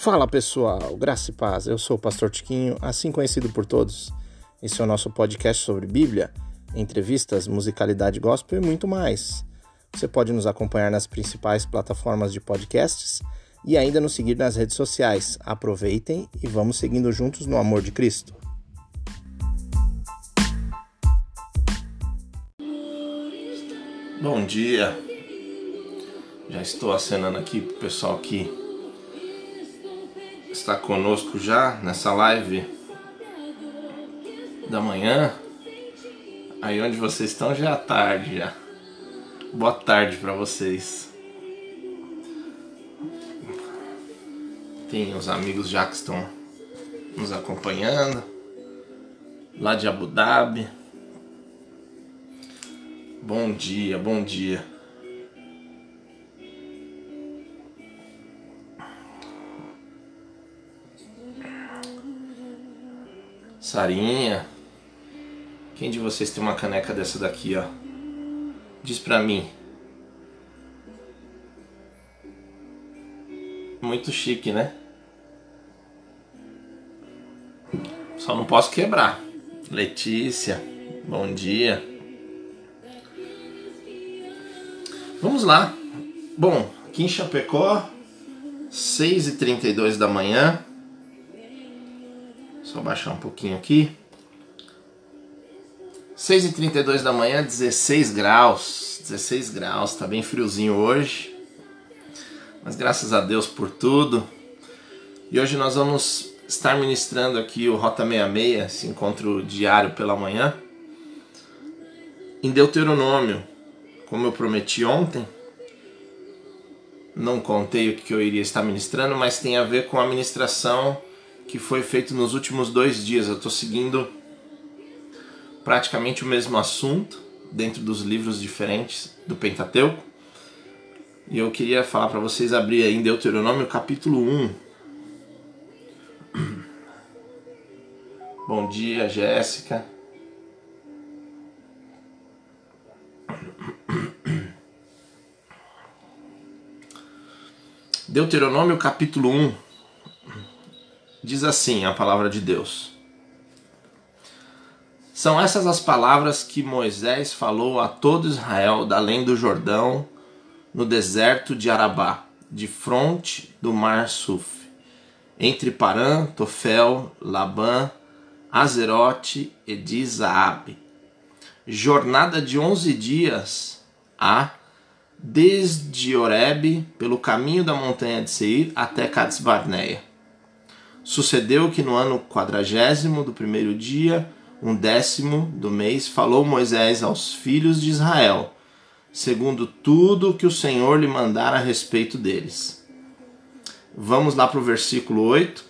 Fala pessoal, graça e paz. Eu sou o Pastor Tiquinho, assim conhecido por todos. Esse é o nosso podcast sobre Bíblia, entrevistas, musicalidade gospel e muito mais. Você pode nos acompanhar nas principais plataformas de podcasts e ainda nos seguir nas redes sociais. Aproveitem e vamos seguindo juntos no amor de Cristo. Bom dia. Já estou acenando aqui pro pessoal que está conosco já nessa live da manhã. Aí onde vocês estão já é tarde já. Boa tarde para vocês. Tem os amigos já que estão nos acompanhando lá de Abu Dhabi. Bom dia, bom dia. Sarinha. Quem de vocês tem uma caneca dessa daqui, ó? Diz pra mim. Muito chique, né? Só não posso quebrar. Letícia, bom dia. Vamos lá. Bom, aqui em Chapecó, 6h32 da manhã. Só baixar um pouquinho aqui. 6h32 da manhã, 16 graus. 16 graus, tá bem friozinho hoje. Mas graças a Deus por tudo. E hoje nós vamos estar ministrando aqui o Rota 66, esse encontro diário pela manhã. Em Deuteronômio, como eu prometi ontem, não contei o que eu iria estar ministrando, mas tem a ver com a ministração que foi feito nos últimos dois dias. Eu estou seguindo praticamente o mesmo assunto dentro dos livros diferentes do Pentateuco. E eu queria falar para vocês abrir aí em Deuteronômio capítulo 1. Bom dia, Jéssica. Deuteronômio capítulo 1 Diz assim a palavra de Deus. São essas as palavras que Moisés falou a todo Israel da além do Jordão, no deserto de Arabá, de fronte do mar Suf, entre Parã, Tofel, Labã, Azerote e Dizaabe. Jornada de onze dias a desde Oreb, pelo caminho da montanha de Seir até Cades Barneia Sucedeu que no ano quadragésimo do primeiro dia, um décimo do mês, falou Moisés aos filhos de Israel, segundo tudo que o Senhor lhe mandara a respeito deles. Vamos lá para o versículo 8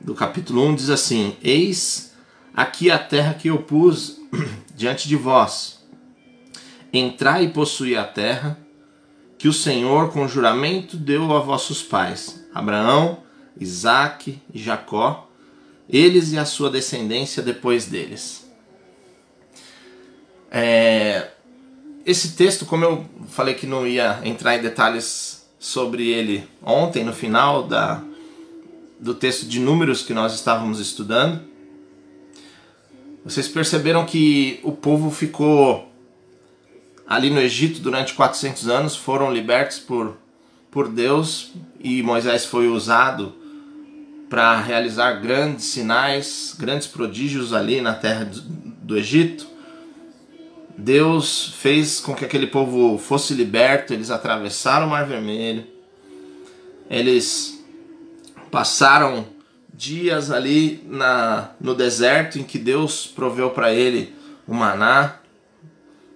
do capítulo 1, diz assim: Eis aqui a terra que eu pus diante de vós. Entrai e possuí a terra que o Senhor com juramento deu a vossos pais, Abraão, Isaac Jacó, eles e a sua descendência depois deles. É, esse texto, como eu falei que não ia entrar em detalhes sobre ele ontem, no final da, do texto de números que nós estávamos estudando, vocês perceberam que o povo ficou ali no Egito durante 400 anos, foram libertos por, por Deus e Moisés foi usado para realizar grandes sinais, grandes prodígios ali na terra do Egito. Deus fez com que aquele povo fosse liberto, eles atravessaram o Mar Vermelho, eles passaram dias ali na, no deserto em que Deus proveu para ele o maná,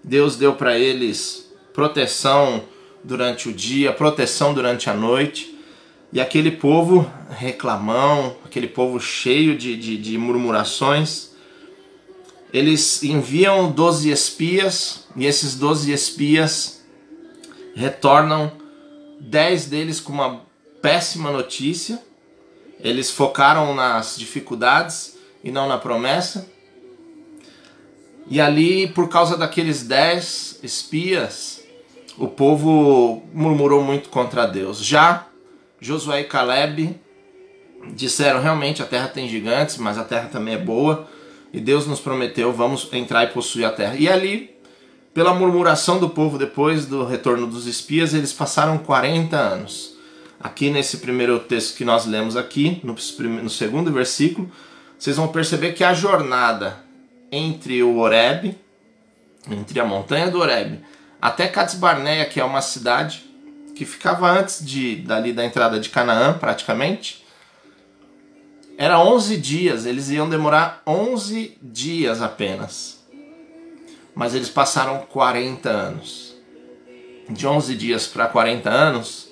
Deus deu para eles proteção durante o dia, proteção durante a noite. E aquele povo reclamão, aquele povo cheio de, de, de murmurações, eles enviam 12 espias e esses 12 espias retornam, 10 deles com uma péssima notícia. Eles focaram nas dificuldades e não na promessa. E ali, por causa daqueles 10 espias, o povo murmurou muito contra Deus. Já Josué e Caleb disseram realmente a terra tem gigantes, mas a terra também é boa. E Deus nos prometeu, vamos entrar e possuir a terra. E ali, pela murmuração do povo depois do retorno dos espias, eles passaram 40 anos. Aqui nesse primeiro texto que nós lemos aqui, no, no segundo versículo, vocês vão perceber que a jornada entre o Horeb, entre a montanha do Horeb, até Cades Barneia, que é uma cidade que ficava antes de dali da entrada de Canaã, praticamente, era 11 dias, eles iam demorar 11 dias apenas. Mas eles passaram 40 anos. De 11 dias para 40 anos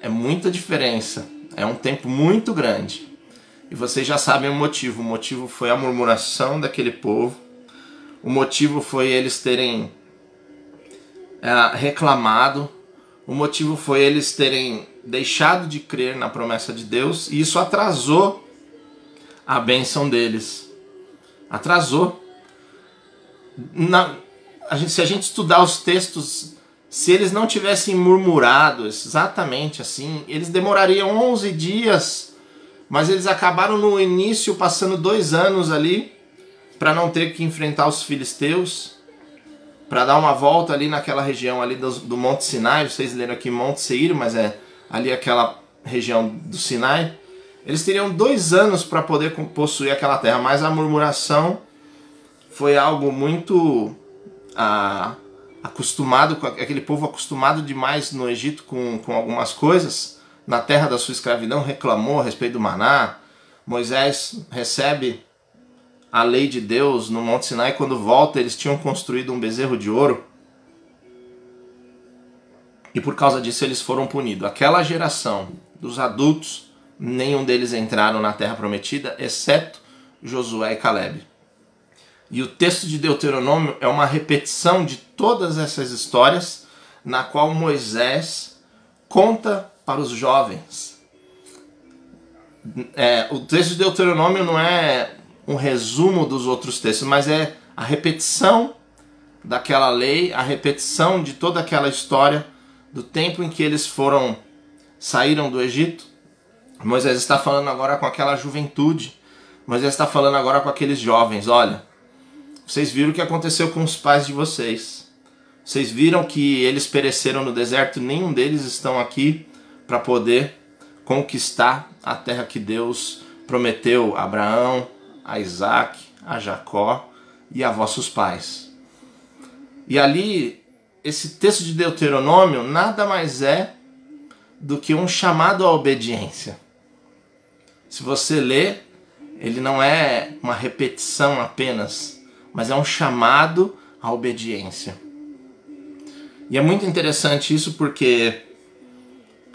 é muita diferença, é um tempo muito grande. E vocês já sabem o motivo. O motivo foi a murmuração daquele povo. O motivo foi eles terem é, reclamado. O motivo foi eles terem deixado de crer na promessa de Deus. E isso atrasou a bênção deles. Atrasou. Na, a gente, se a gente estudar os textos, se eles não tivessem murmurado exatamente assim, eles demorariam 11 dias mas eles acabaram no início passando dois anos ali para não ter que enfrentar os filisteus, para dar uma volta ali naquela região ali do, do Monte Sinai. Vocês leram aqui Monte Seir, mas é ali aquela região do Sinai. Eles teriam dois anos para poder possuir aquela terra, mas a murmuração foi algo muito ah, acostumado aquele povo acostumado demais no Egito com, com algumas coisas na terra da sua escravidão reclamou a respeito do maná. Moisés recebe a lei de Deus no Monte Sinai. Quando volta, eles tinham construído um bezerro de ouro. E por causa disso eles foram punidos. Aquela geração dos adultos, nenhum deles entraram na terra prometida, exceto Josué e Caleb. E o texto de Deuteronômio é uma repetição de todas essas histórias, na qual Moisés conta para os jovens. É, o texto de Deuteronômio não é um resumo dos outros textos, mas é a repetição daquela lei, a repetição de toda aquela história do tempo em que eles foram saíram do Egito. Moisés está falando agora com aquela juventude. Moisés está falando agora com aqueles jovens, olha, vocês viram o que aconteceu com os pais de vocês. Vocês viram que eles pereceram no deserto, nenhum deles estão aqui para poder conquistar a terra que Deus prometeu a Abraão, a Isaac, a Jacó e a vossos pais. E ali, esse texto de Deuteronômio nada mais é do que um chamado à obediência. Se você lê, ele não é uma repetição apenas, mas é um chamado à obediência. E é muito interessante isso porque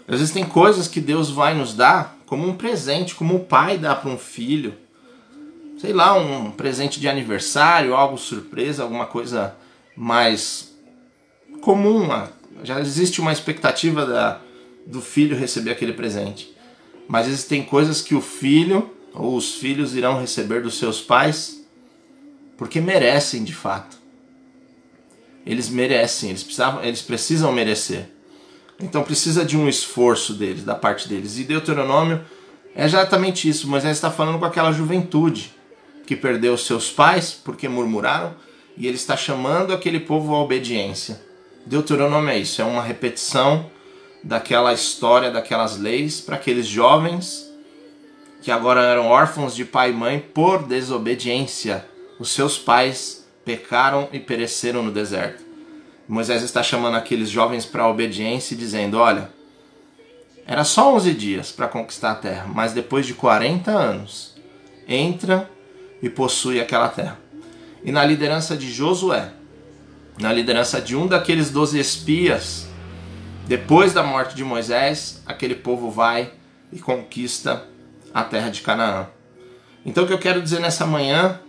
às vezes tem coisas que Deus vai nos dar como um presente, como o pai dá para um filho. Sei lá, um presente de aniversário, algo surpresa, alguma coisa mais comum. Já existe uma expectativa da, do filho receber aquele presente. Mas existem coisas que o filho ou os filhos irão receber dos seus pais porque merecem de fato. Eles merecem, eles, precisavam, eles precisam merecer. Então precisa de um esforço deles, da parte deles. E Deuteronômio é exatamente isso. Moisés está falando com aquela juventude que perdeu seus pais porque murmuraram e ele está chamando aquele povo à obediência. Deuteronômio é isso, é uma repetição daquela história, daquelas leis para aqueles jovens que agora eram órfãos de pai e mãe por desobediência. Os seus pais pecaram e pereceram no deserto. Moisés está chamando aqueles jovens para a obediência e dizendo: Olha, era só 11 dias para conquistar a terra, mas depois de 40 anos, entra e possui aquela terra. E na liderança de Josué, na liderança de um daqueles 12 espias, depois da morte de Moisés, aquele povo vai e conquista a terra de Canaã. Então, o que eu quero dizer nessa manhã,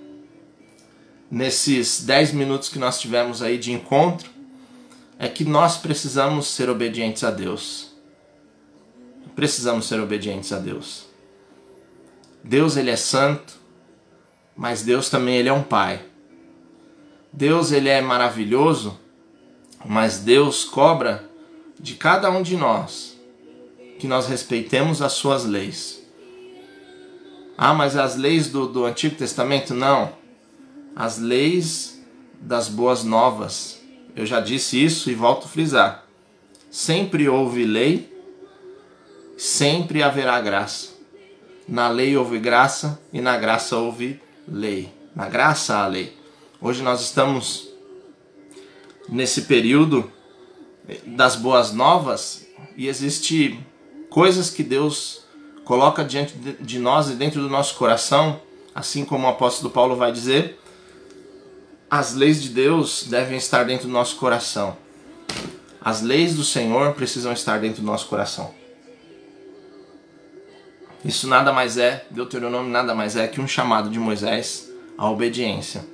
nesses 10 minutos que nós tivemos aí de encontro, é que nós precisamos ser obedientes a Deus. Precisamos ser obedientes a Deus. Deus ele é santo, mas Deus também ele é um pai. Deus ele é maravilhoso, mas Deus cobra de cada um de nós que nós respeitemos as suas leis. Ah, mas as leis do, do Antigo Testamento? Não. As leis das boas novas. Eu já disse isso e volto a frisar. Sempre houve lei, sempre haverá graça. Na lei houve graça e na graça houve lei. Na graça há lei. Hoje nós estamos nesse período das boas novas e existe coisas que Deus coloca diante de nós e dentro do nosso coração, assim como o apóstolo Paulo vai dizer, as leis de Deus devem estar dentro do nosso coração. As leis do Senhor precisam estar dentro do nosso coração. Isso nada mais é, Deuteronômio nada mais é que um chamado de Moisés à obediência.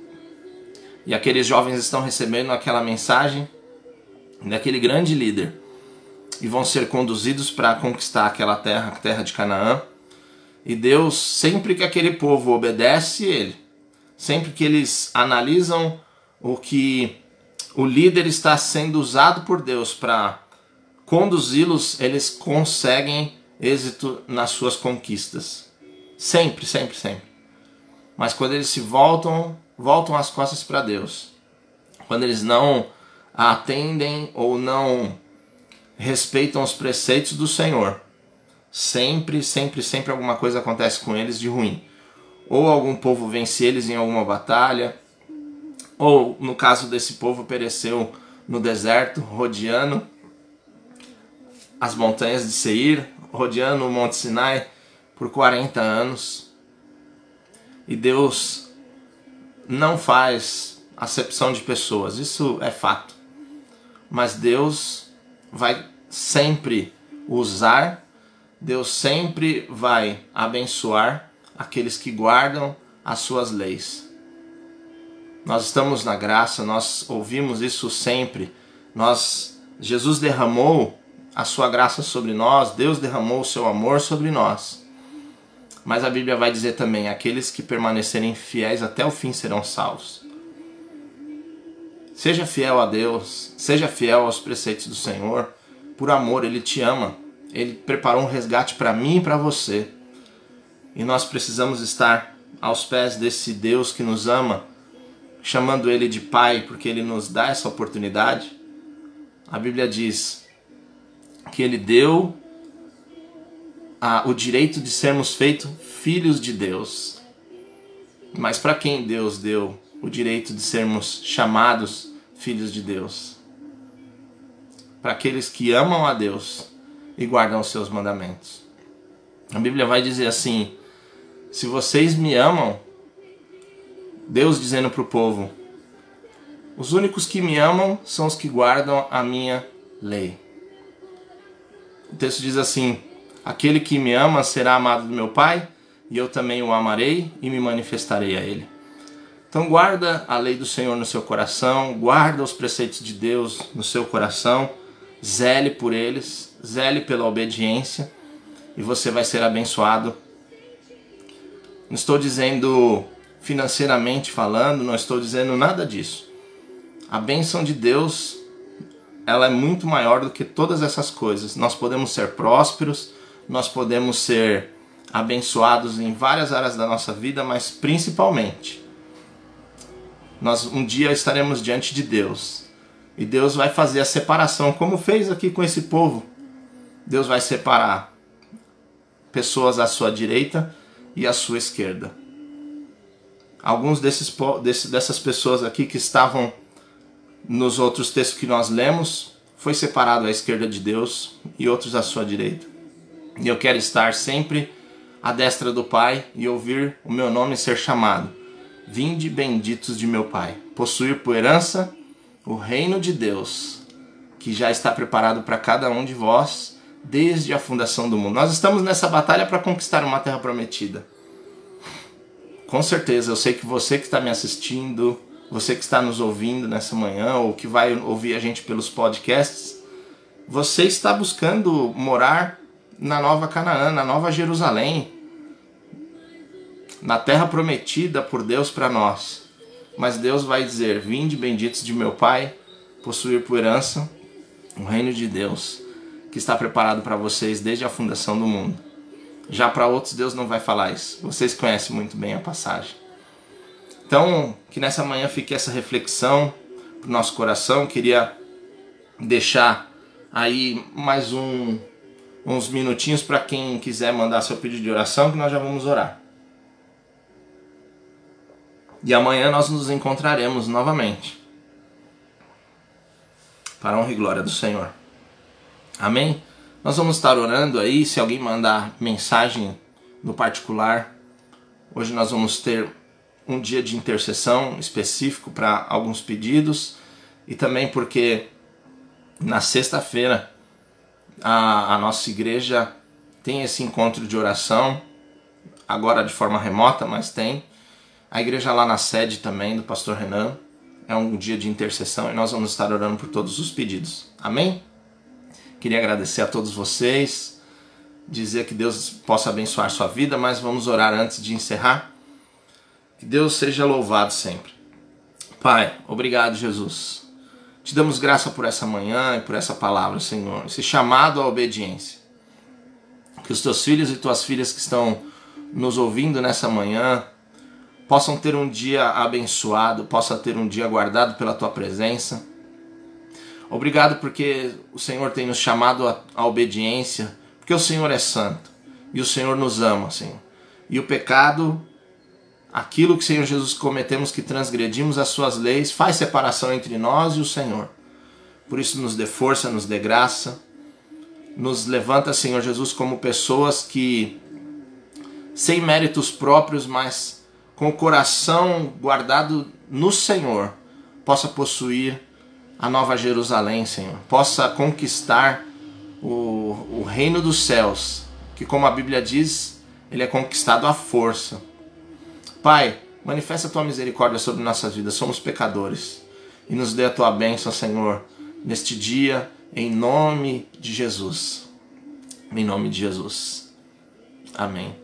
E aqueles jovens estão recebendo aquela mensagem daquele grande líder e vão ser conduzidos para conquistar aquela terra, a terra de Canaã. E Deus, sempre que aquele povo obedece ele, sempre que eles analisam o que o líder está sendo usado por Deus para conduzi-los, eles conseguem êxito nas suas conquistas. Sempre, sempre, sempre. Mas quando eles se voltam, voltam as costas para Deus. Quando eles não atendem ou não respeitam os preceitos do Senhor, sempre, sempre, sempre alguma coisa acontece com eles de ruim. Ou algum povo vence eles em alguma batalha, ou no caso desse povo pereceu no deserto, rodeando as montanhas de Seir, rodeando o Monte Sinai por 40 anos. E Deus não faz acepção de pessoas, isso é fato. Mas Deus vai sempre usar, Deus sempre vai abençoar aqueles que guardam as suas leis. Nós estamos na graça, nós ouvimos isso sempre. Nós Jesus derramou a sua graça sobre nós, Deus derramou o seu amor sobre nós. Mas a Bíblia vai dizer também: aqueles que permanecerem fiéis até o fim serão salvos. Seja fiel a Deus, seja fiel aos preceitos do Senhor por amor, Ele te ama. Ele preparou um resgate para mim e para você. E nós precisamos estar aos pés desse Deus que nos ama, chamando Ele de Pai, porque Ele nos dá essa oportunidade. A Bíblia diz que Ele deu a, o direito de sermos feitos filhos de Deus. Mas para quem Deus deu o direito de sermos chamados filhos de Deus? para aqueles que amam a Deus e guardam os seus mandamentos. A Bíblia vai dizer assim: se vocês me amam, Deus dizendo para o povo, os únicos que me amam são os que guardam a minha lei. O texto diz assim: Aquele que me ama será amado do meu Pai, e eu também o amarei e me manifestarei a ele. Então guarda a lei do Senhor no seu coração, guarda os preceitos de Deus no seu coração zele por eles, zele pela obediência e você vai ser abençoado. Não estou dizendo financeiramente falando, não estou dizendo nada disso. A bênção de Deus, ela é muito maior do que todas essas coisas. Nós podemos ser prósperos, nós podemos ser abençoados em várias áreas da nossa vida, mas principalmente nós um dia estaremos diante de Deus e Deus vai fazer a separação, como fez aqui com esse povo. Deus vai separar pessoas à sua direita e à sua esquerda. Alguns desses, dessas pessoas aqui que estavam nos outros textos que nós lemos, foi separado à esquerda de Deus e outros à sua direita. E eu quero estar sempre à destra do Pai e ouvir o meu nome ser chamado. Vinde benditos de meu Pai, possuir por herança o reino de Deus que já está preparado para cada um de vós desde a fundação do mundo. Nós estamos nessa batalha para conquistar uma terra prometida. Com certeza, eu sei que você que está me assistindo, você que está nos ouvindo nessa manhã ou que vai ouvir a gente pelos podcasts, você está buscando morar na Nova Canaã, na Nova Jerusalém, na terra prometida por Deus para nós. Mas Deus vai dizer: Vinde benditos de meu Pai, possuir por herança o reino de Deus. que está preparado para vocês desde a fundação do mundo. Já para outros, Deus não vai falar isso. Vocês conhecem muito bem a passagem. Então, que nessa manhã fique essa reflexão para o nosso coração. Queria deixar aí mais um, uns minutinhos para quem quiser mandar seu pedido de oração, que nós já vamos orar. E amanhã nós nos encontraremos novamente. Para a honra e glória do Senhor. Amém? Nós vamos estar orando aí. Se alguém mandar mensagem no particular, hoje nós vamos ter um dia de intercessão específico para alguns pedidos e também porque na sexta-feira a, a nossa igreja tem esse encontro de oração, agora de forma remota, mas tem. A igreja lá na sede também do pastor Renan. É um dia de intercessão e nós vamos estar orando por todos os pedidos. Amém? Queria agradecer a todos vocês, dizer que Deus possa abençoar sua vida, mas vamos orar antes de encerrar. Que Deus seja louvado sempre. Pai, obrigado, Jesus. Te damos graça por essa manhã e por essa palavra, Senhor, esse chamado à obediência. Que os teus filhos e tuas filhas que estão nos ouvindo nessa manhã possam ter um dia abençoado, possa ter um dia guardado pela tua presença. Obrigado porque o Senhor tem nos chamado à obediência, porque o Senhor é santo e o Senhor nos ama, Senhor. E o pecado, aquilo que, Senhor Jesus, cometemos que transgredimos as suas leis, faz separação entre nós e o Senhor. Por isso, nos dê força, nos dê graça, nos levanta, Senhor Jesus, como pessoas que, sem méritos próprios, mas com o coração guardado no Senhor, possa possuir a nova Jerusalém, Senhor, possa conquistar o, o reino dos céus, que, como a Bíblia diz, ele é conquistado à força. Pai, manifesta a tua misericórdia sobre nossas vidas, somos pecadores, e nos dê a tua bênção, Senhor, neste dia, em nome de Jesus. Em nome de Jesus. Amém.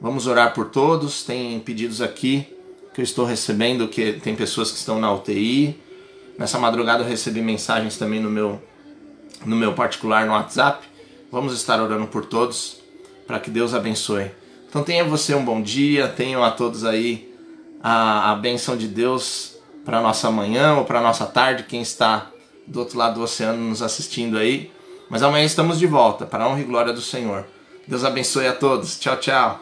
Vamos orar por todos. Tem pedidos aqui que eu estou recebendo, que tem pessoas que estão na UTI. Nessa madrugada eu recebi mensagens também no meu no meu particular no WhatsApp. Vamos estar orando por todos para que Deus abençoe. Então tenha você um bom dia, tenham a todos aí a, a benção de Deus para nossa manhã ou para nossa tarde, quem está do outro lado do oceano nos assistindo aí. Mas amanhã estamos de volta para a honra e glória do Senhor. Deus abençoe a todos. Tchau, tchau.